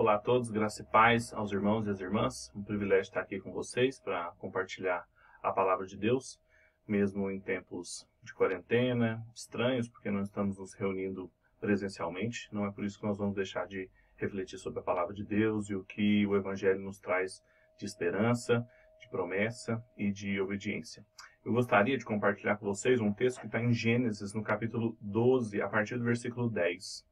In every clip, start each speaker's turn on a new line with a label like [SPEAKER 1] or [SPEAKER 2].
[SPEAKER 1] Olá a todos, graça e paz aos irmãos e às irmãs. Um privilégio estar aqui com vocês para compartilhar a palavra de Deus, mesmo em tempos de quarentena, estranhos, porque não estamos nos reunindo presencialmente. Não é por isso que nós vamos deixar de refletir sobre a palavra de Deus e o que o Evangelho nos traz de esperança, de promessa e de obediência. Eu gostaria de compartilhar com vocês um texto que está em Gênesis, no capítulo 12, a partir do versículo 10.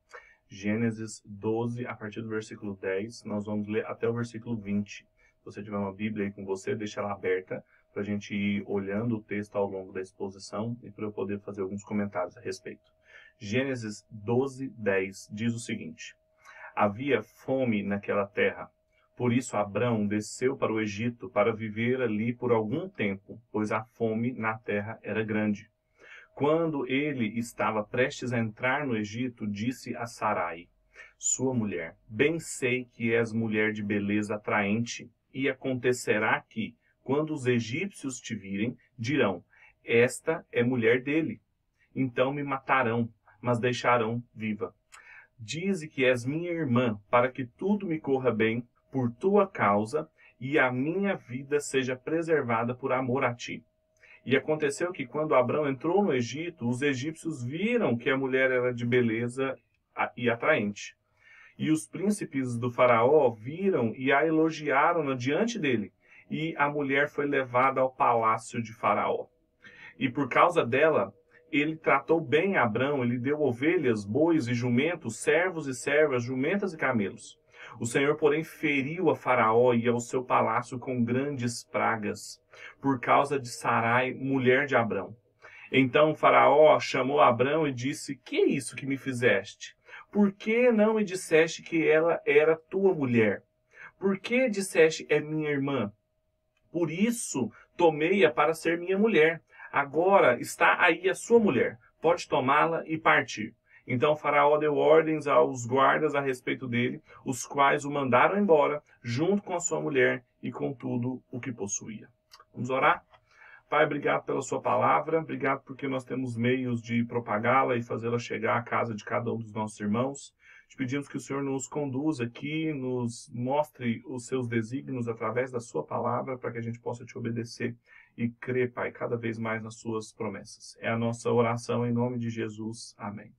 [SPEAKER 1] Gênesis 12, a partir do versículo 10, nós vamos ler até o versículo 20. Se você tiver uma Bíblia aí com você, deixa ela aberta para a gente ir olhando o texto ao longo da exposição e para eu poder fazer alguns comentários a respeito. Gênesis 12, 10 diz o seguinte: Havia fome naquela terra. Por isso Abrão desceu para o Egito para viver ali por algum tempo, pois a fome na terra era grande. Quando ele estava prestes a entrar no Egito, disse a Sarai, sua mulher: Bem sei que és mulher de beleza atraente, e acontecerá que, quando os egípcios te virem, dirão: Esta é mulher dele. Então me matarão, mas deixarão viva. Dize que és minha irmã, para que tudo me corra bem por tua causa e a minha vida seja preservada por amor a ti. E aconteceu que quando Abraão entrou no Egito, os egípcios viram que a mulher era de beleza e atraente. E os príncipes do faraó viram e a elogiaram diante dele. E a mulher foi levada ao palácio de faraó. E por causa dela, ele tratou bem Abraão, ele deu ovelhas, bois e jumentos, servos e servas, jumentas e camelos. O Senhor, porém, feriu a Faraó e ao seu palácio com grandes pragas, por causa de Sarai, mulher de Abrão. Então Faraó chamou Abrão e disse: Que é isso que me fizeste? Por que não me disseste que ela era tua mulher? Por que disseste é minha irmã? Por isso tomei-a para ser minha mulher. Agora está aí a sua mulher. Pode tomá-la e partir. Então Faraó deu ordens aos guardas a respeito dele, os quais o mandaram embora, junto com a sua mulher e com tudo o que possuía. Vamos orar? Pai, obrigado pela sua palavra, obrigado porque nós temos meios de propagá-la e fazê-la chegar à casa de cada um dos nossos irmãos. Te pedimos que o Senhor nos conduza aqui, nos mostre os seus desígnios através da sua palavra, para que a gente possa te obedecer e crer, Pai, cada vez mais nas suas promessas. É a nossa oração em nome de Jesus. Amém.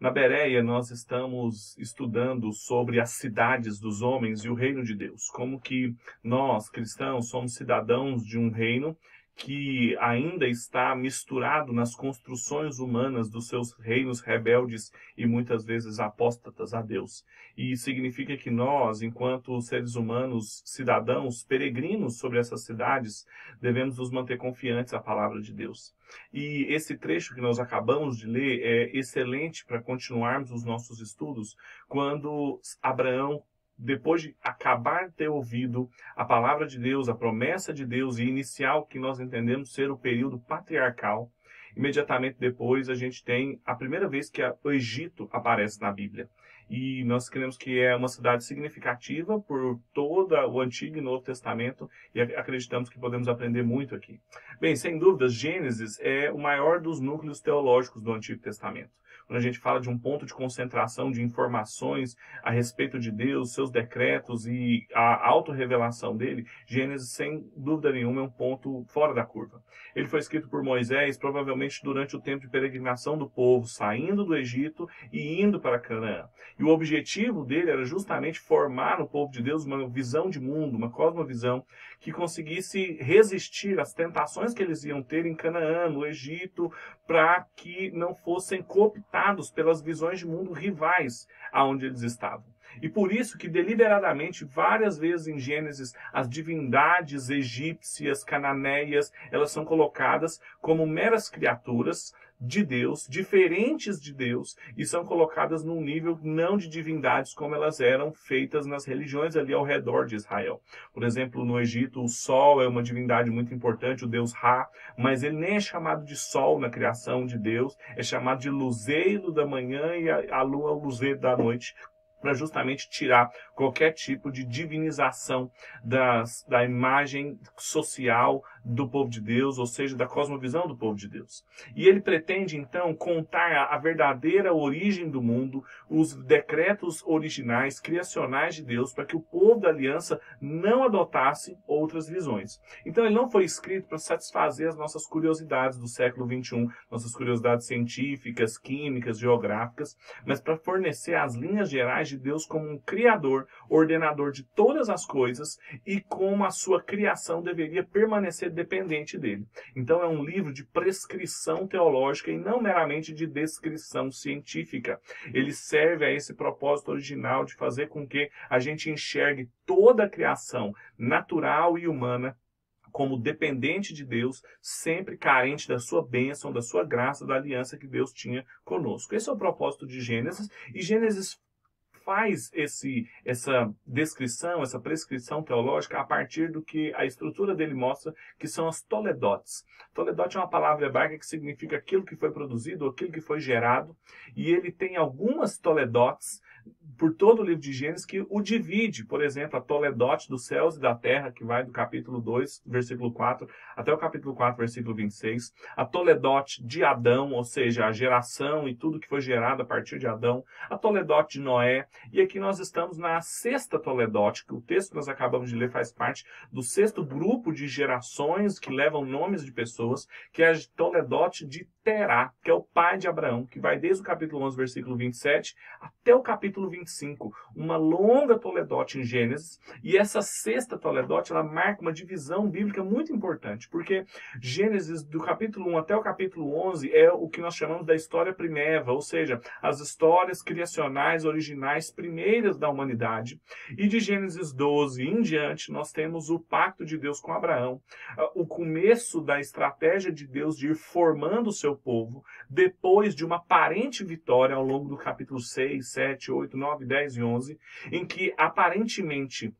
[SPEAKER 1] Na Bereia, nós estamos estudando sobre as cidades dos homens e o reino de Deus. Como que nós, cristãos, somos cidadãos de um reino que ainda está misturado nas construções humanas dos seus reinos rebeldes e muitas vezes apóstatas a Deus. E significa que nós, enquanto seres humanos, cidadãos, peregrinos sobre essas cidades, devemos nos manter confiantes à palavra de Deus. E esse trecho que nós acabamos de ler é excelente para continuarmos os nossos estudos, quando Abraão depois de acabar ter ouvido a palavra de Deus, a promessa de Deus e iniciar o que nós entendemos ser o período patriarcal, imediatamente depois a gente tem a primeira vez que o Egito aparece na Bíblia. E nós cremos que é uma cidade significativa por todo o Antigo e Novo Testamento e acreditamos que podemos aprender muito aqui. Bem, sem dúvidas, Gênesis é o maior dos núcleos teológicos do Antigo Testamento quando a gente fala de um ponto de concentração de informações a respeito de Deus, seus decretos e a autorrevelação dele, Gênesis, sem dúvida nenhuma, é um ponto fora da curva. Ele foi escrito por Moisés, provavelmente durante o tempo de peregrinação do povo, saindo do Egito e indo para Canaã. E o objetivo dele era justamente formar no povo de Deus uma visão de mundo, uma cosmovisão que conseguisse resistir às tentações que eles iam ter em Canaã, no Egito, para que não fossem cooptados pelas visões de mundo rivais aonde eles estavam. E por isso que deliberadamente, várias vezes em Gênesis, as divindades egípcias, cananeias, elas são colocadas como meras criaturas de Deus, diferentes de Deus, e são colocadas num nível não de divindades como elas eram feitas nas religiões ali ao redor de Israel. Por exemplo, no Egito, o sol é uma divindade muito importante, o deus Ra, mas ele nem é chamado de sol na criação de Deus, é chamado de luzeiro da manhã e a, a lua o luzeiro da noite, para justamente tirar qualquer tipo de divinização das, da imagem social do povo de Deus, ou seja, da cosmovisão do povo de Deus. E ele pretende então contar a verdadeira origem do mundo, os decretos originais, criacionais de Deus, para que o povo da aliança não adotasse outras visões. Então ele não foi escrito para satisfazer as nossas curiosidades do século 21, nossas curiosidades científicas, químicas, geográficas, mas para fornecer as linhas gerais de Deus como um criador, ordenador de todas as coisas e como a sua criação deveria permanecer dependente dele. Então é um livro de prescrição teológica e não meramente de descrição científica. Ele serve a esse propósito original de fazer com que a gente enxergue toda a criação natural e humana como dependente de Deus, sempre carente da sua bênção, da sua graça, da aliança que Deus tinha conosco. Esse é o propósito de Gênesis, e Gênesis faz esse, essa descrição, essa prescrição teológica a partir do que a estrutura dele mostra, que são as toledotes. Toledote é uma palavra hebraica que significa aquilo que foi produzido, aquilo que foi gerado, e ele tem algumas toledotes por todo o livro de Gênesis que o divide, por exemplo, a Toledote dos céus e da terra, que vai do capítulo 2, versículo 4, até o capítulo 4, versículo 26, a Toledote de Adão, ou seja, a geração e tudo que foi gerado a partir de Adão, a Toledote de Noé, e aqui nós estamos na sexta Toledote, que o texto que nós acabamos de ler faz parte do sexto grupo de gerações que levam nomes de pessoas, que é a Toledote de Terá, que é o pai de Abraão, que vai desde o capítulo 11, versículo 27, até o capítulo 25. Uma longa toledote em Gênesis. E essa sexta toledote, ela marca uma divisão bíblica muito importante, porque Gênesis, do capítulo 1 até o capítulo 11, é o que nós chamamos da história primeva, ou seja, as histórias criacionais originais primeiras da humanidade. E de Gênesis 12 em diante, nós temos o pacto de Deus com Abraão, o começo da estratégia de Deus de ir formando o seu povo, depois de uma aparente vitória ao longo do capítulo 6, 7, 8, 9, 10 e 11, em que aparentemente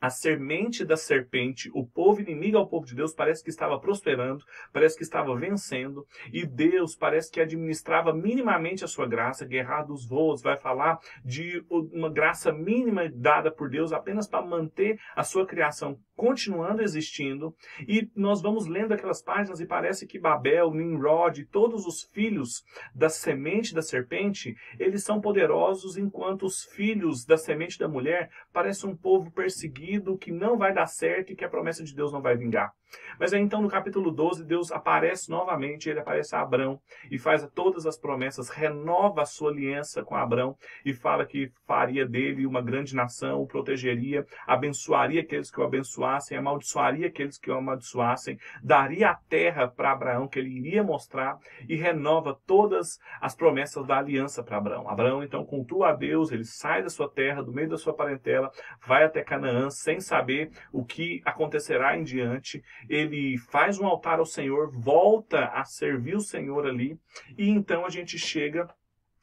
[SPEAKER 1] a semente da serpente, o povo inimigo ao povo de Deus, parece que estava prosperando, parece que estava vencendo, e Deus parece que administrava minimamente a sua graça. Guerra dos Voos vai falar de uma graça mínima dada por Deus apenas para manter a sua criação continuando existindo, e nós vamos lendo aquelas páginas e parece que Babel, Nimrod, todos os filhos da semente da serpente, eles são poderosos, enquanto os filhos da semente da mulher parecem um povo perseguido que não vai dar certo e que a promessa de Deus não vai vingar. Mas aí então no capítulo 12, Deus aparece novamente, ele aparece a Abrão e faz todas as promessas, renova a sua aliança com Abrão e fala que faria dele uma grande nação, o protegeria, abençoaria aqueles que o abençoassem, amaldiçoaria aqueles que o amaldiçoassem, daria a terra para Abraão que ele iria mostrar e renova todas as promessas da aliança para Abraão. Abraão então cultua a Deus, ele sai da sua terra, do meio da sua parentela, vai até Canaã sem saber o que acontecerá em diante ele faz um altar ao Senhor, volta a servir o Senhor ali, e então a gente chega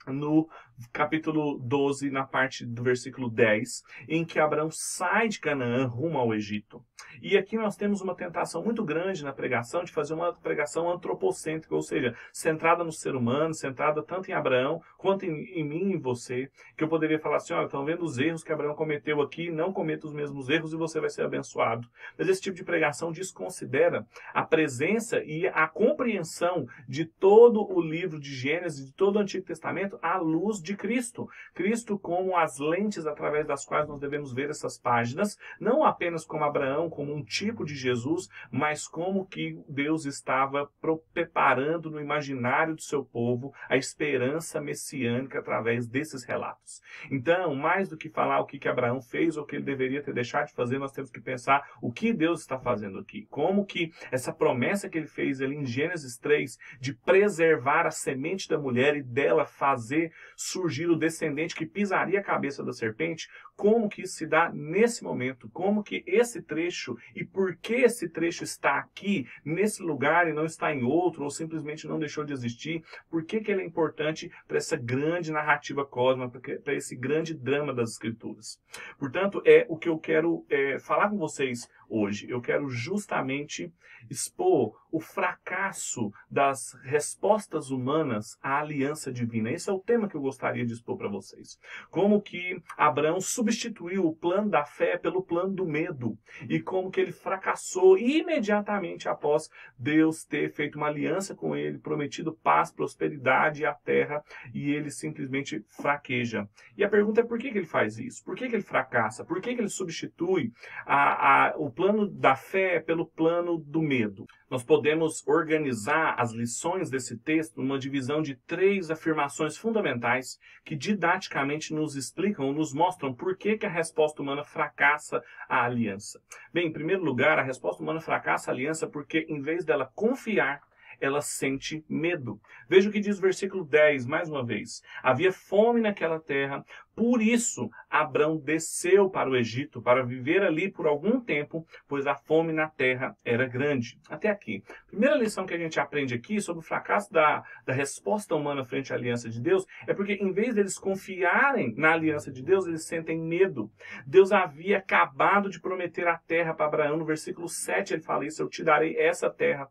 [SPEAKER 1] no capítulo 12, na parte do versículo 10, em que Abraão sai de Canaã rumo ao Egito. E aqui nós temos uma tentação muito grande na pregação de fazer uma pregação antropocêntrica, ou seja, centrada no ser humano, centrada tanto em Abraão quanto em, em mim e em você, que eu poderia falar assim, olha, estão vendo os erros que Abraão cometeu aqui, não cometa os mesmos erros e você vai ser abençoado. Mas esse tipo de pregação desconsidera a presença e a compreensão de todo o livro de Gênesis, de todo o Antigo Testamento, à luz de Cristo. Cristo como as lentes através das quais nós devemos ver essas páginas, não apenas como Abraão, como um tipo de Jesus, mas como que Deus estava preparando no imaginário do seu povo a esperança messiânica através desses relatos. Então, mais do que falar o que, que Abraão fez ou o que ele deveria ter deixado de fazer, nós temos que pensar o que Deus está fazendo aqui. Como que essa promessa que ele fez ali em Gênesis 3 de preservar a semente da mulher e dela fazer surgir o descendente que pisaria a cabeça da serpente, como que isso se dá nesse momento, como que esse trecho e por que esse trecho está aqui, nesse lugar e não está em outro, ou simplesmente não deixou de existir, por que, que ele é importante para essa grande narrativa cósmica, para esse grande drama das escrituras. Portanto, é o que eu quero é, falar com vocês hoje. Eu quero justamente expor o fracasso das respostas humanas à aliança divina. Esse é o tema que eu gostaria de expor para vocês. Como que Abraão substituiu o plano da fé pelo plano do medo e como que ele fracassou imediatamente após Deus ter feito uma aliança com ele, prometido paz, prosperidade à terra e ele simplesmente fraqueja. E a pergunta é por que, que ele faz isso? Por que, que ele fracassa? Por que, que ele substitui a, a, o plano da fé pelo plano do medo? Nós podemos organizar as lições desse texto numa divisão de três afirmações fundamentais que didaticamente nos explicam, nos mostram por que, que a resposta humana fracassa a aliança. Bem, em primeiro lugar, a resposta humana fracassa a aliança porque, em vez dela confiar ela sente medo. Veja o que diz o versículo 10, mais uma vez. Havia fome naquela terra, por isso Abrão desceu para o Egito para viver ali por algum tempo, pois a fome na terra era grande. Até aqui. Primeira lição que a gente aprende aqui sobre o fracasso da, da resposta humana frente à aliança de Deus é porque, em vez deles confiarem na aliança de Deus, eles sentem medo. Deus havia acabado de prometer a terra para Abraão. No versículo 7 ele fala isso: Eu te darei essa terra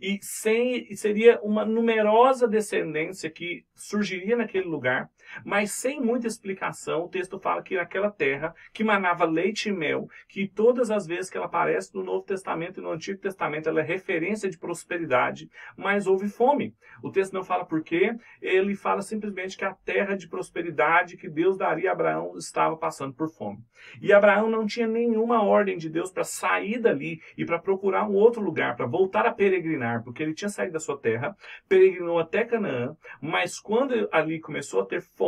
[SPEAKER 1] e sem, seria uma numerosa descendência que surgiria naquele lugar, mas sem muita explicação. O texto fala que naquela terra que manava leite e mel, que todas as vezes que ela aparece no Novo Testamento e no Antigo Testamento, ela é referência de prosperidade, mas houve fome. O texto não fala por quê, ele fala simplesmente que a terra de prosperidade que Deus daria a Abraão estava passando por fome. E Abraão não tinha nenhuma ordem de Deus para sair dali e para procurar um outro lugar, para voltar a peregrinar, porque ele tinha saído da sua terra, peregrinou até Canaã, mas quando ali começou a ter fome,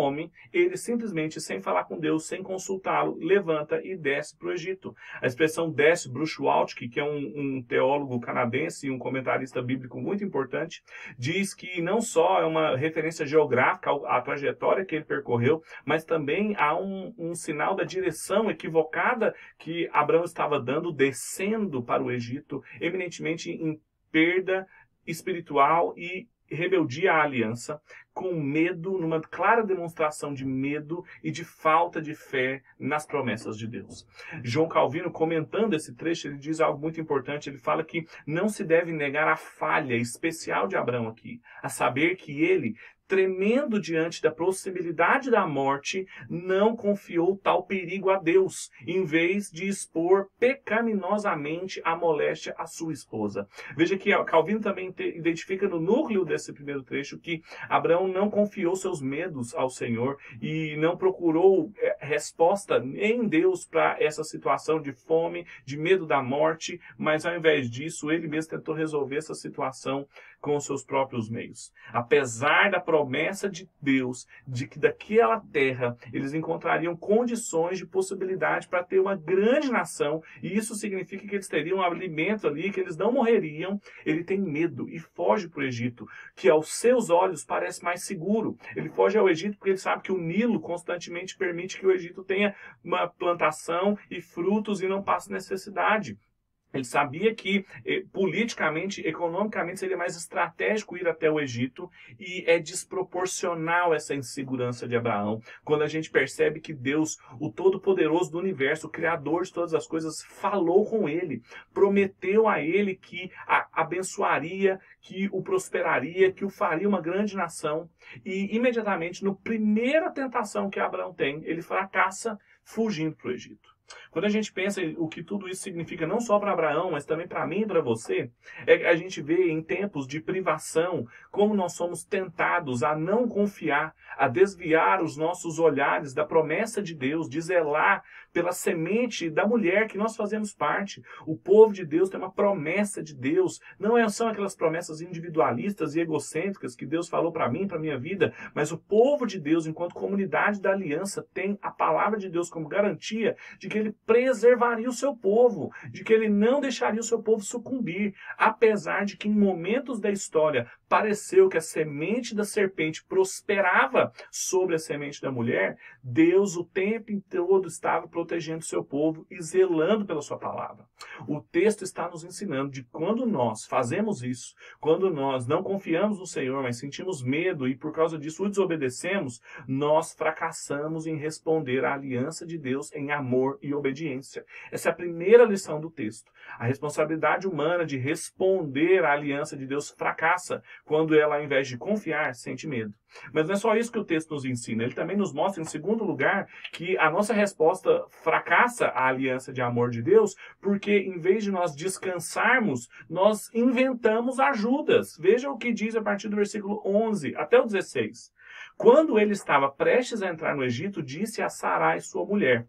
[SPEAKER 1] ele simplesmente, sem falar com Deus, sem consultá-lo, levanta e desce para o Egito. A expressão desce, Bruce Waltke, que é um, um teólogo canadense e um comentarista bíblico muito importante, diz que não só é uma referência geográfica à trajetória que ele percorreu, mas também há um, um sinal da direção equivocada que Abraão estava dando, descendo para o Egito, eminentemente em perda espiritual e rebeldia à aliança, com medo, numa clara demonstração de medo e de falta de fé nas promessas de Deus. João Calvino, comentando esse trecho, ele diz algo muito importante. Ele fala que não se deve negar a falha especial de Abraão aqui, a saber que ele tremendo diante da possibilidade da morte, não confiou tal perigo a Deus, em vez de expor pecaminosamente a moléstia à sua esposa. Veja que Calvino também identifica no núcleo desse primeiro trecho que Abraão não confiou seus medos ao Senhor e não procurou é, resposta em Deus para essa situação de fome, de medo da morte, mas ao invés disso, ele mesmo tentou resolver essa situação com seus próprios meios. Apesar da promessa de Deus de que daquela terra eles encontrariam condições de possibilidade para ter uma grande nação, e isso significa que eles teriam alimento ali, que eles não morreriam, ele tem medo e foge para o Egito, que aos seus olhos parece mais seguro. Ele foge ao Egito porque ele sabe que o Nilo constantemente permite que o Egito tenha uma plantação e frutos e não passe necessidade. Ele sabia que eh, politicamente, economicamente, seria mais estratégico ir até o Egito e é desproporcional essa insegurança de Abraão quando a gente percebe que Deus, o Todo-Poderoso do universo, o Criador de todas as coisas, falou com ele, prometeu a ele que a abençoaria, que o prosperaria, que o faria uma grande nação. E imediatamente, no primeira tentação que Abraão tem, ele fracassa fugindo para o Egito. Quando a gente pensa o que tudo isso significa, não só para Abraão, mas também para mim e para você, é a gente vê em tempos de privação como nós somos tentados a não confiar, a desviar os nossos olhares da promessa de Deus, de zelar pela semente da mulher que nós fazemos parte. O povo de Deus tem uma promessa de Deus. Não é, são aquelas promessas individualistas e egocêntricas que Deus falou para mim, para minha vida, mas o povo de Deus, enquanto comunidade da aliança, tem a palavra de Deus como garantia de que ele preservaria o seu povo, de que ele não deixaria o seu povo sucumbir, apesar de que em momentos da história pareceu que a semente da serpente prosperava sobre a semente da mulher, Deus o tempo todo estava protegendo seu povo e zelando pela sua palavra. O texto está nos ensinando de quando nós fazemos isso, quando nós não confiamos no Senhor, mas sentimos medo e por causa disso o desobedecemos, nós fracassamos em responder à aliança de Deus em amor e obediência. Essa é a primeira lição do texto. A responsabilidade humana de responder à aliança de Deus fracassa quando ela, ao invés de confiar, sente medo. Mas não é só isso que o texto nos ensina, ele também nos mostra, em segundo lugar, que a nossa resposta fracassa à aliança de amor de Deus, porque em vez de nós descansarmos, nós inventamos ajudas. Veja o que diz a partir do versículo 11 até o 16. Quando ele estava prestes a entrar no Egito, disse a Sarai, sua mulher: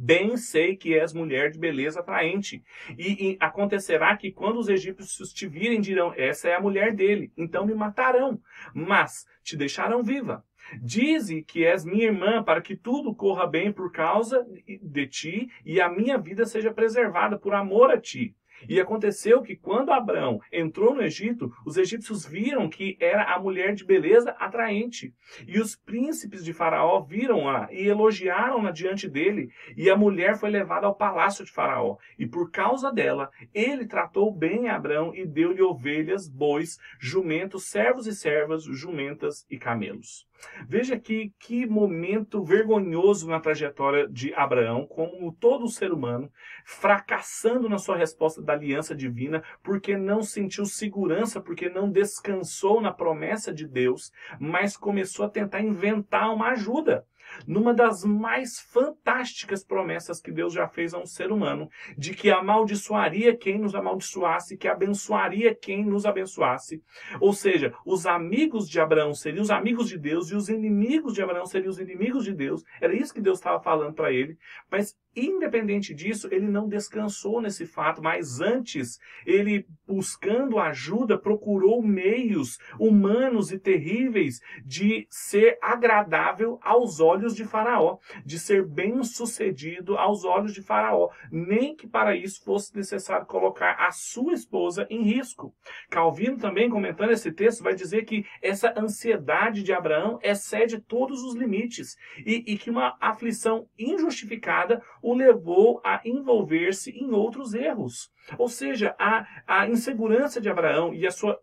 [SPEAKER 1] Bem sei que és mulher de beleza atraente. E, e, acontecerá que quando os egípcios te virem, dirão: Essa é a mulher dele. Então me matarão, mas te deixarão viva. Dize que és minha irmã, para que tudo corra bem por causa de ti e a minha vida seja preservada por amor a ti. E aconteceu que quando Abraão entrou no Egito, os egípcios viram que era a mulher de beleza atraente. E os príncipes de Faraó viram-a e elogiaram-na diante dele. E a mulher foi levada ao palácio de Faraó. E por causa dela, ele tratou bem Abraão e deu-lhe ovelhas, bois, jumentos, servos e servas, jumentas e camelos. Veja aqui que momento vergonhoso na trajetória de Abraão, como todo ser humano, fracassando na sua resposta da aliança divina, porque não sentiu segurança, porque não descansou na promessa de Deus, mas começou a tentar inventar uma ajuda numa das mais fantásticas promessas que Deus já fez a um ser humano, de que amaldiçoaria quem nos amaldiçoasse, que abençoaria quem nos abençoasse. Ou seja, os amigos de Abraão seriam os amigos de Deus e os inimigos de Abraão seriam os inimigos de Deus. Era isso que Deus estava falando para ele. Mas Independente disso, ele não descansou nesse fato, mas antes, ele, buscando ajuda, procurou meios humanos e terríveis de ser agradável aos olhos de Faraó, de ser bem sucedido aos olhos de Faraó, nem que para isso fosse necessário colocar a sua esposa em risco. Calvino, também comentando esse texto, vai dizer que essa ansiedade de Abraão excede todos os limites e, e que uma aflição injustificada o levou a envolver-se em outros erros. Ou seja, a, a insegurança de Abraão e a sua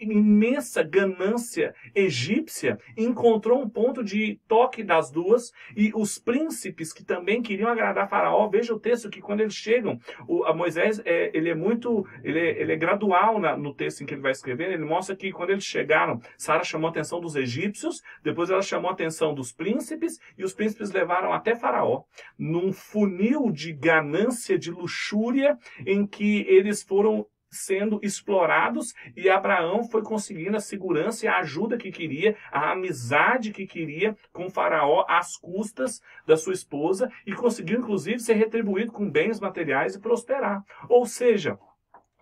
[SPEAKER 1] imensa ganância egípcia encontrou um ponto de toque das duas e os príncipes que também queriam agradar Faraó, veja o texto que quando eles chegam, o, Moisés é, ele é muito, ele é, ele é gradual na, no texto em que ele vai escrever, ele mostra que quando eles chegaram, Sara chamou a atenção dos egípcios, depois ela chamou a atenção dos príncipes e os príncipes levaram até Faraó num funil de ganância, de luxúria, em que eles foram sendo explorados e Abraão foi conseguindo a segurança e a ajuda que queria, a amizade que queria com Faraó às custas da sua esposa e conseguiu inclusive ser retribuído com bens materiais e prosperar. Ou seja,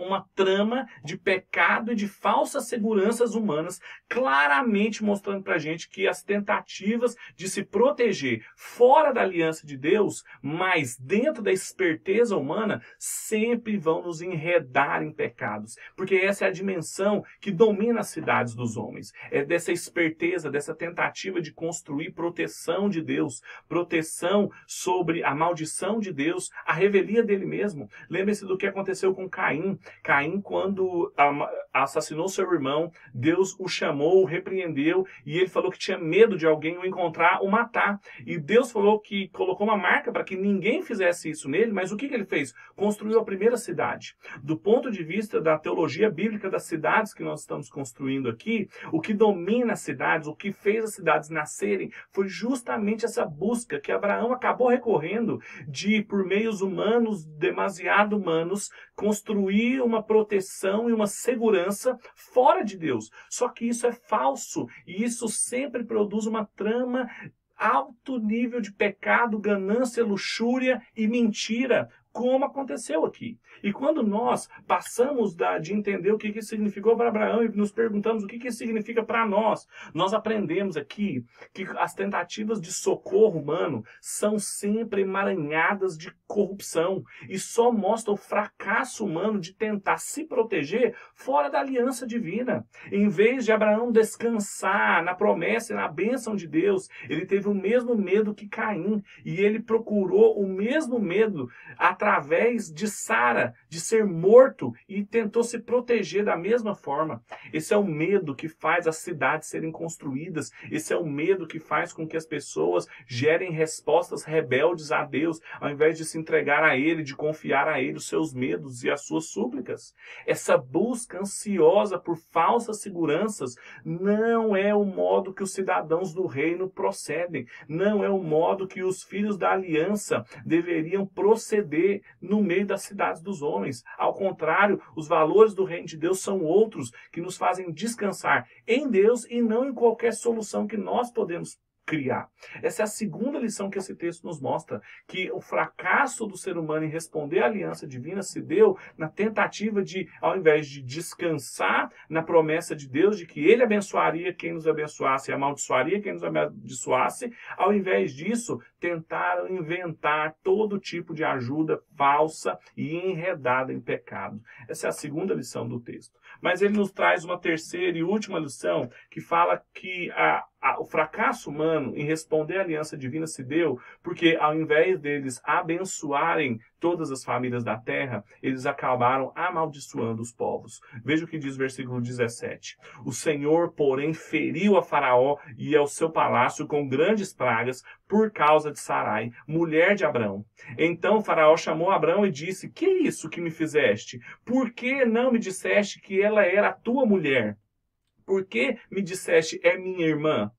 [SPEAKER 1] uma trama de pecado e de falsas seguranças humanas, claramente mostrando para a gente que as tentativas de se proteger fora da aliança de Deus, mas dentro da esperteza humana, sempre vão nos enredar em pecados, porque essa é a dimensão que domina as cidades dos homens. É dessa esperteza, dessa tentativa de construir proteção de Deus, proteção sobre a maldição de Deus, a revelia dele mesmo. Lembre-se do que aconteceu com Caim. Caim, quando assassinou seu irmão, Deus o chamou, o repreendeu e ele falou que tinha medo de alguém o encontrar, o matar. E Deus falou que colocou uma marca para que ninguém fizesse isso nele, mas o que, que ele fez? Construiu a primeira cidade. Do ponto de vista da teologia bíblica das cidades que nós estamos construindo aqui, o que domina as cidades, o que fez as cidades nascerem, foi justamente essa busca que Abraão acabou recorrendo de, por meios humanos, demasiado humanos, construir uma proteção e uma segurança fora de Deus. Só que isso é falso e isso sempre produz uma trama alto nível de pecado, ganância, luxúria e mentira como aconteceu aqui. E quando nós passamos da, de entender o que, que significou para Abraão e nos perguntamos o que, que significa para nós, nós aprendemos aqui que as tentativas de socorro humano são sempre emaranhadas de corrupção e só mostram o fracasso humano de tentar se proteger fora da aliança divina. Em vez de Abraão descansar na promessa e na bênção de Deus, ele teve o mesmo medo que Caim e ele procurou o mesmo medo através de Sara, de ser morto e tentou se proteger da mesma forma. Esse é o medo que faz as cidades serem construídas, esse é o medo que faz com que as pessoas gerem respostas rebeldes a Deus, ao invés de se entregar a Ele, de confiar a Ele os seus medos e as suas súplicas. Essa busca ansiosa por falsas seguranças não é o modo que os cidadãos do reino procedem, não é o modo que os filhos da aliança deveriam proceder no meio das cidades dos homens. Ao contrário, os valores do reino de Deus são outros que nos fazem descansar em Deus e não em qualquer solução que nós podemos criar. Essa é a segunda lição que esse texto nos mostra, que o fracasso do ser humano em responder à aliança divina se deu na tentativa de, ao invés de descansar na promessa de Deus de que ele abençoaria quem nos abençoasse e amaldiçoaria quem nos amaldiçoasse, ao invés disso, tentaram inventar todo tipo de ajuda falsa e enredada em pecado. Essa é a segunda lição do texto. Mas ele nos traz uma terceira e última lição que fala que a, a, o fracasso humano em responder à aliança divina se deu porque, ao invés deles abençoarem todas as famílias da terra, eles acabaram amaldiçoando os povos. Veja o que diz o versículo 17. O Senhor, porém, feriu a Faraó e ao seu palácio com grandes pragas por causa de Sarai, mulher de Abrão. Então Faraó chamou Abrão e disse: Que é isso que me fizeste? Por que não me disseste que ela era tua mulher? Por que me disseste é minha irmã?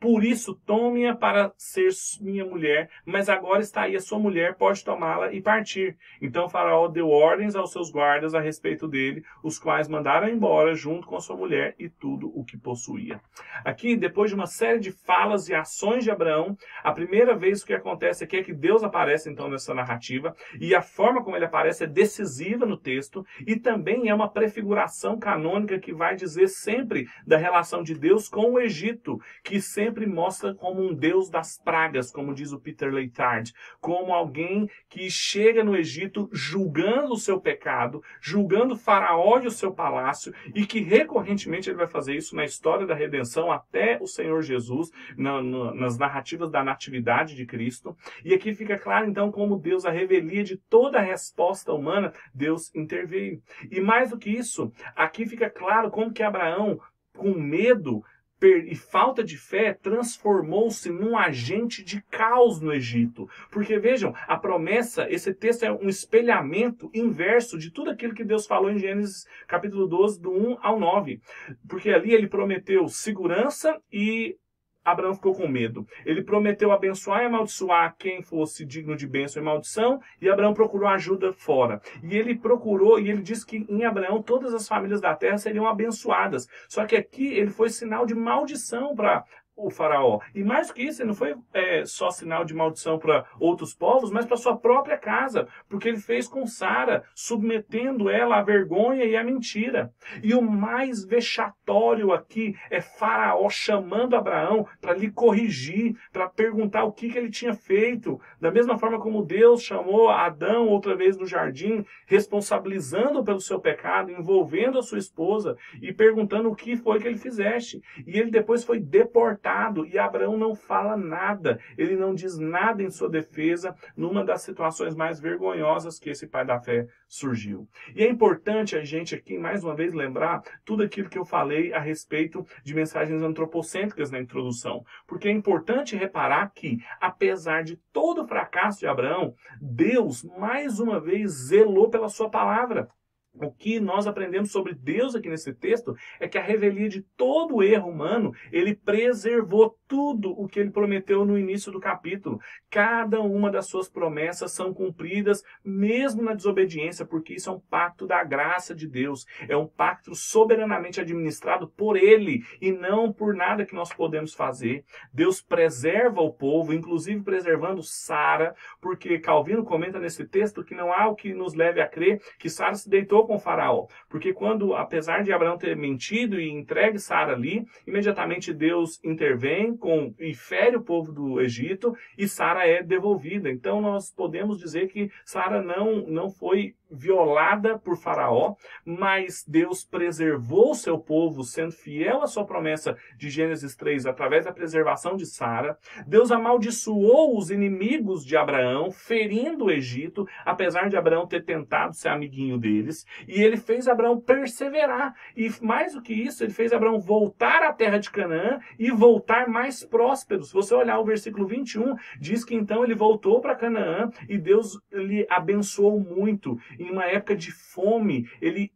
[SPEAKER 1] Por isso, tome-a para ser minha mulher, mas agora está aí a sua mulher, pode tomá-la e partir. Então Faraó deu ordens aos seus guardas a respeito dele, os quais mandaram embora junto com a sua mulher e tudo o que possuía. Aqui, depois de uma série de falas e ações de Abraão, a primeira vez que acontece aqui é que Deus aparece então nessa narrativa, e a forma como ele aparece é decisiva no texto, e também é uma prefiguração canônica que vai dizer sempre da relação de Deus com o Egito, que sempre mostra como um deus das pragas, como diz o Peter Leitard, como alguém que chega no Egito julgando o seu pecado, julgando Faraó e o seu palácio, e que recorrentemente ele vai fazer isso na história da redenção até o Senhor Jesus, na, na, nas narrativas da natividade de Cristo. E aqui fica claro então como Deus, a revelia de toda a resposta humana, Deus interveio. E mais do que isso, aqui fica claro como que Abraão, com medo, e falta de fé transformou-se num agente de caos no Egito. Porque vejam, a promessa, esse texto é um espelhamento inverso de tudo aquilo que Deus falou em Gênesis capítulo 12, do 1 ao 9. Porque ali ele prometeu segurança e Abraão ficou com medo. Ele prometeu abençoar e amaldiçoar quem fosse digno de bênção e maldição, e Abraão procurou ajuda fora. E ele procurou, e ele disse que em Abraão todas as famílias da terra seriam abençoadas. Só que aqui ele foi sinal de maldição para o faraó. E mais que isso, ele não foi é, só sinal de maldição para outros povos, mas para sua própria casa, porque ele fez com Sara, submetendo ela à vergonha e à mentira. E o mais vexatório aqui é Faraó chamando Abraão para lhe corrigir, para perguntar o que, que ele tinha feito, da mesma forma como Deus chamou Adão outra vez no jardim, responsabilizando pelo seu pecado, envolvendo a sua esposa e perguntando o que foi que ele fizeste. E ele depois foi deportado e Abraão não fala nada, ele não diz nada em sua defesa numa das situações mais vergonhosas que esse pai da fé surgiu. E é importante a gente aqui mais uma vez lembrar tudo aquilo que eu falei a respeito de mensagens antropocêntricas na introdução, porque é importante reparar que, apesar de todo o fracasso de Abraão, Deus mais uma vez zelou pela sua palavra. O que nós aprendemos sobre Deus aqui nesse texto é que a revelia de todo o erro humano, ele preservou tudo o que ele prometeu no início do capítulo. Cada uma das suas promessas são cumpridas, mesmo na desobediência, porque isso é um pacto da graça de Deus. É um pacto soberanamente administrado por ele e não por nada que nós podemos fazer. Deus preserva o povo, inclusive preservando Sara, porque Calvino comenta nesse texto que não há o que nos leve a crer que Sara se deitou com Faraó. Porque quando, apesar de Abraão ter mentido e entregue Sara ali, imediatamente Deus intervém com, e fere o povo do Egito e Sara é devolvida. Então nós podemos dizer que Sara não, não foi violada por Faraó, mas Deus preservou seu povo, sendo fiel à sua promessa de Gênesis 3, através da preservação de Sara. Deus amaldiçoou os inimigos de Abraão, ferindo o Egito, apesar de Abraão ter tentado ser amiguinho deles. E ele fez Abraão perseverar. E mais do que isso, ele fez Abraão voltar à terra de Canaã e voltar mais próspero. Se você olhar o versículo 21, diz que então ele voltou para Canaã e Deus lhe abençoou muito em uma época de fome, ele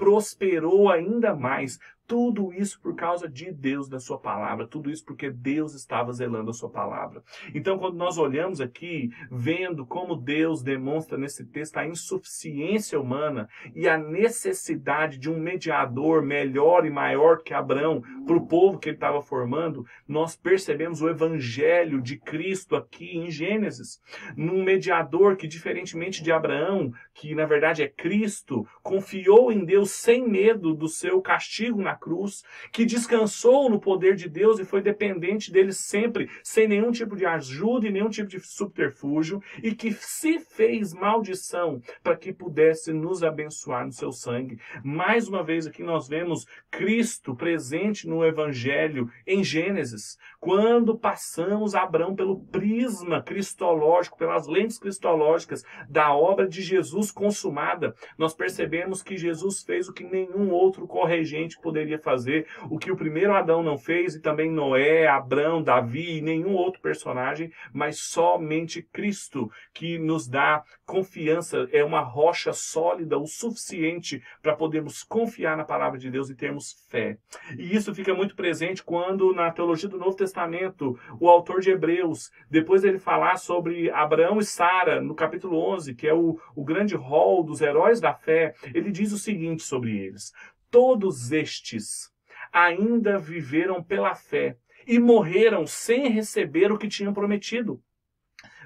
[SPEAKER 1] prosperou ainda mais. Tudo isso por causa de Deus, da sua palavra. Tudo isso porque Deus estava zelando a sua palavra. Então, quando nós olhamos aqui, vendo como Deus demonstra nesse texto a insuficiência humana e a necessidade de um mediador melhor e maior que Abraão para o povo que ele estava formando, nós percebemos o evangelho de Cristo aqui em Gênesis. Num mediador que, diferentemente de Abraão, que na verdade é Cristo, confiou em Deus sem medo do seu castigo na cruz, que descansou no poder de Deus e foi dependente dele sempre, sem nenhum tipo de ajuda e nenhum tipo de subterfúgio, e que se fez maldição para que pudesse nos abençoar no seu sangue. Mais uma vez aqui nós vemos Cristo presente no Evangelho em Gênesis, quando passamos Abraão pelo prisma cristológico, pelas lentes cristológicas da obra de Jesus consumada, nós percebemos que Jesus fez o que nenhum outro corregente poderia poderia fazer o que o primeiro Adão não fez, e também Noé, Abraão, Davi e nenhum outro personagem, mas somente Cristo, que nos dá confiança, é uma rocha sólida o suficiente para podermos confiar na palavra de Deus e termos fé. E isso fica muito presente quando, na teologia do Novo Testamento, o autor de Hebreus, depois dele falar sobre Abraão e Sara, no capítulo 11, que é o, o grande rol dos heróis da fé, ele diz o seguinte sobre eles: Todos estes ainda viveram pela fé e morreram sem receber o que tinham prometido.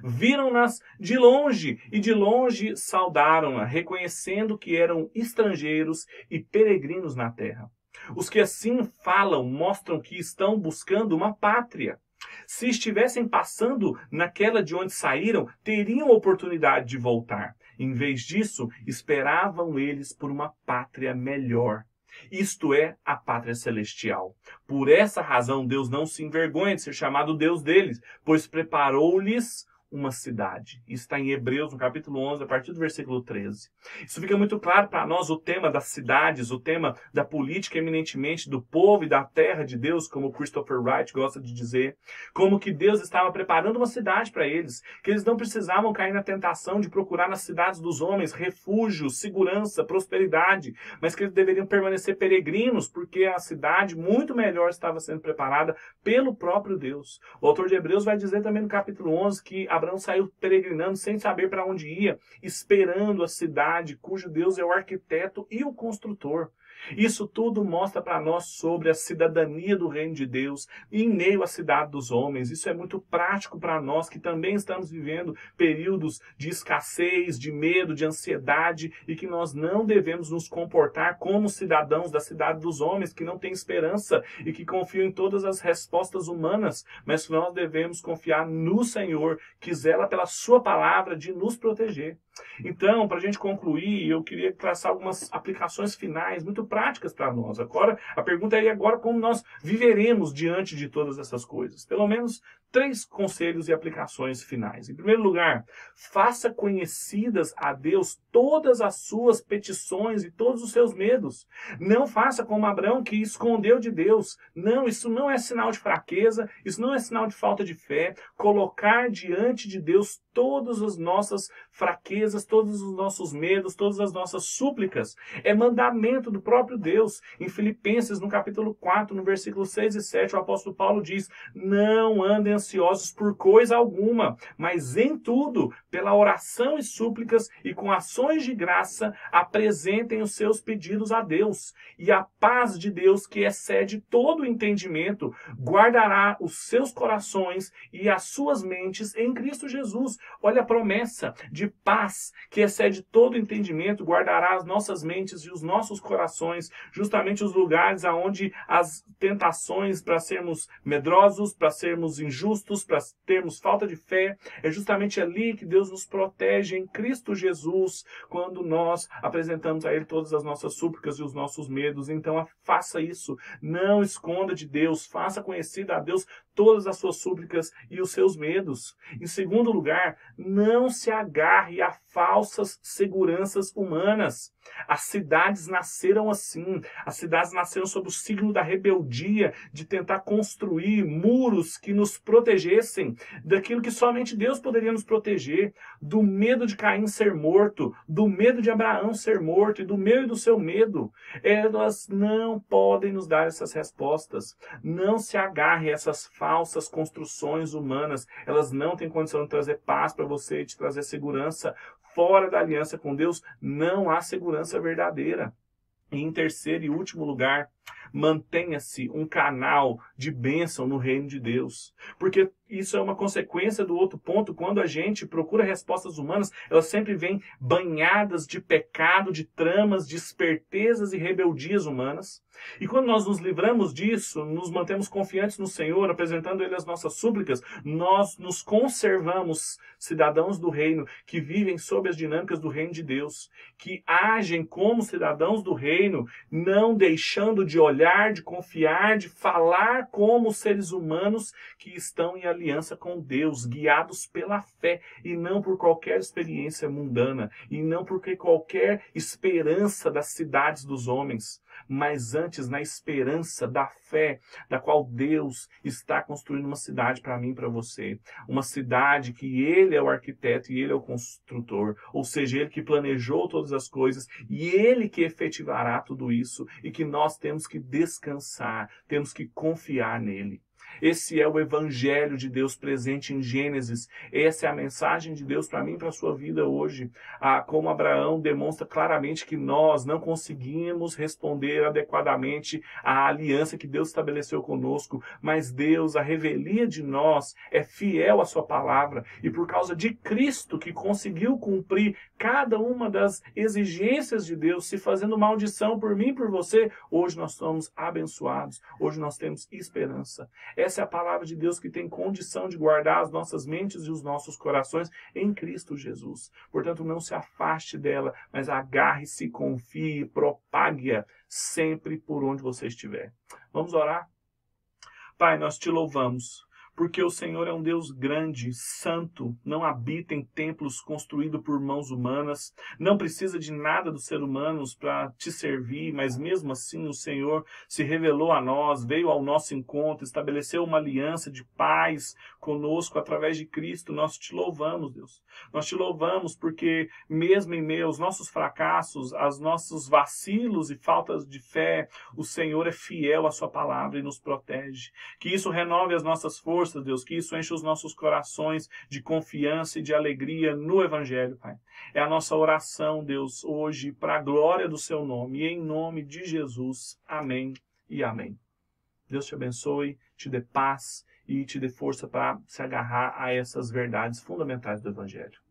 [SPEAKER 1] Viram-nas de longe e de longe saudaram-na, reconhecendo que eram estrangeiros e peregrinos na terra. Os que assim falam mostram que estão buscando uma pátria. Se estivessem passando naquela de onde saíram, teriam oportunidade de voltar. Em vez disso, esperavam eles por uma pátria melhor isto é a pátria celestial. Por essa razão, Deus não se envergonha de ser chamado Deus deles, pois preparou-lhes uma cidade. Isso está em Hebreus, no capítulo 11, a partir do versículo 13. Isso fica muito claro para nós o tema das cidades, o tema da política eminentemente do povo e da terra de Deus, como Christopher Wright gosta de dizer, como que Deus estava preparando uma cidade para eles, que eles não precisavam cair na tentação de procurar nas cidades dos homens refúgio, segurança, prosperidade, mas que eles deveriam permanecer peregrinos, porque a cidade muito melhor estava sendo preparada pelo próprio Deus. O autor de Hebreus vai dizer também no capítulo 11 que Abraão saiu peregrinando sem saber para onde ia, esperando a cidade cujo Deus é o arquiteto e o construtor. Isso tudo mostra para nós sobre a cidadania do reino de Deus em meio à cidade dos homens. Isso é muito prático para nós que também estamos vivendo períodos de escassez, de medo, de ansiedade e que nós não devemos nos comportar como cidadãos da cidade dos homens que não têm esperança e que confiam em todas as respostas humanas, mas nós devemos confiar no Senhor que zela pela sua palavra de nos proteger. Então, para a gente concluir, eu queria traçar algumas aplicações finais muito práticas para nós. Agora, a pergunta é agora como nós viveremos diante de todas essas coisas. Pelo menos três conselhos e aplicações finais. Em primeiro lugar, faça conhecidas a Deus todas as suas petições e todos os seus medos. Não faça como Abraão que escondeu de Deus. Não, isso não é sinal de fraqueza, isso não é sinal de falta de fé. Colocar diante de Deus todas as nossas fraquezas todos os nossos medos, todas as nossas súplicas. É mandamento do próprio Deus. Em Filipenses, no capítulo 4, no versículo 6 e 7, o apóstolo Paulo diz: Não andem ansiosos por coisa alguma, mas em tudo, pela oração e súplicas e com ações de graça, apresentem os seus pedidos a Deus. E a paz de Deus, que excede todo o entendimento, guardará os seus corações e as suas mentes em Cristo Jesus. Olha a promessa de paz que excede todo entendimento, guardará as nossas mentes e os nossos corações, justamente os lugares aonde as tentações para sermos medrosos, para sermos injustos, para termos falta de fé, é justamente ali que Deus nos protege em Cristo Jesus, quando nós apresentamos a Ele todas as nossas súplicas e os nossos medos. Então, faça isso. Não esconda de Deus, faça conhecida a Deus todas as suas súplicas e os seus medos. Em segundo lugar, não se agarre a falsas seguranças humanas. As cidades nasceram assim. As cidades nasceram sob o signo da rebeldia, de tentar construir muros que nos protegessem daquilo que somente Deus poderia nos proteger, do medo de Caim ser morto, do medo de Abraão ser morto e do meu e do seu medo. Elas não podem nos dar essas respostas. Não se agarre a essas falsas construções humanas. Elas não têm condição de trazer paz para você e de trazer segurança fora da aliança com Deus, não há segurança verdadeira. E em terceiro e último lugar, mantenha-se um canal de bênção no reino de Deus. Porque isso é uma consequência do outro ponto. Quando a gente procura respostas humanas, elas sempre vêm banhadas de pecado, de tramas, de espertezas e rebeldias humanas. E quando nós nos livramos disso, nos mantemos confiantes no Senhor, apresentando Ele as nossas súplicas, nós nos conservamos cidadãos do reino, que vivem sob as dinâmicas do reino de Deus, que agem como cidadãos do reino, não deixando de olhar, de confiar, de falar como seres humanos que estão em aliança com Deus, guiados pela fé e não por qualquer experiência mundana e não por qualquer esperança das cidades dos homens mas antes na esperança da fé, da qual Deus está construindo uma cidade para mim e para você. Uma cidade que Ele é o arquiteto e Ele é o construtor, ou seja, Ele que planejou todas as coisas e Ele que efetivará tudo isso e que nós temos que descansar, temos que confiar nele. Esse é o evangelho de Deus presente em Gênesis. Essa é a mensagem de Deus para mim e para a sua vida hoje. Ah, como Abraão demonstra claramente que nós não conseguimos responder adequadamente à aliança que Deus estabeleceu conosco, mas Deus, a revelia de nós, é fiel à sua palavra e por causa de Cristo que conseguiu cumprir cada uma das exigências de Deus, se fazendo maldição por mim e por você, hoje nós somos abençoados, hoje nós temos esperança. Essa é a palavra de Deus que tem condição de guardar as nossas mentes e os nossos corações em Cristo Jesus. Portanto, não se afaste dela, mas agarre-se, confie, propague-a sempre por onde você estiver. Vamos orar? Pai, nós te louvamos porque o Senhor é um Deus grande, santo, não habita em templos construídos por mãos humanas, não precisa de nada dos seres humanos para te servir, mas mesmo assim o Senhor se revelou a nós, veio ao nosso encontro, estabeleceu uma aliança de paz conosco através de Cristo. Nós te louvamos, Deus. Nós te louvamos porque mesmo em meio aos nossos fracassos, aos nossos vacilos e faltas de fé, o Senhor é fiel à sua palavra e nos protege. Que isso renove as nossas forças força, Deus, que isso enche os nossos corações de confiança e de alegria no Evangelho, Pai. É a nossa oração, Deus, hoje, para a glória do Seu nome e em nome de Jesus. Amém e amém. Deus te abençoe, te dê paz e te dê força para se agarrar a essas verdades fundamentais do Evangelho.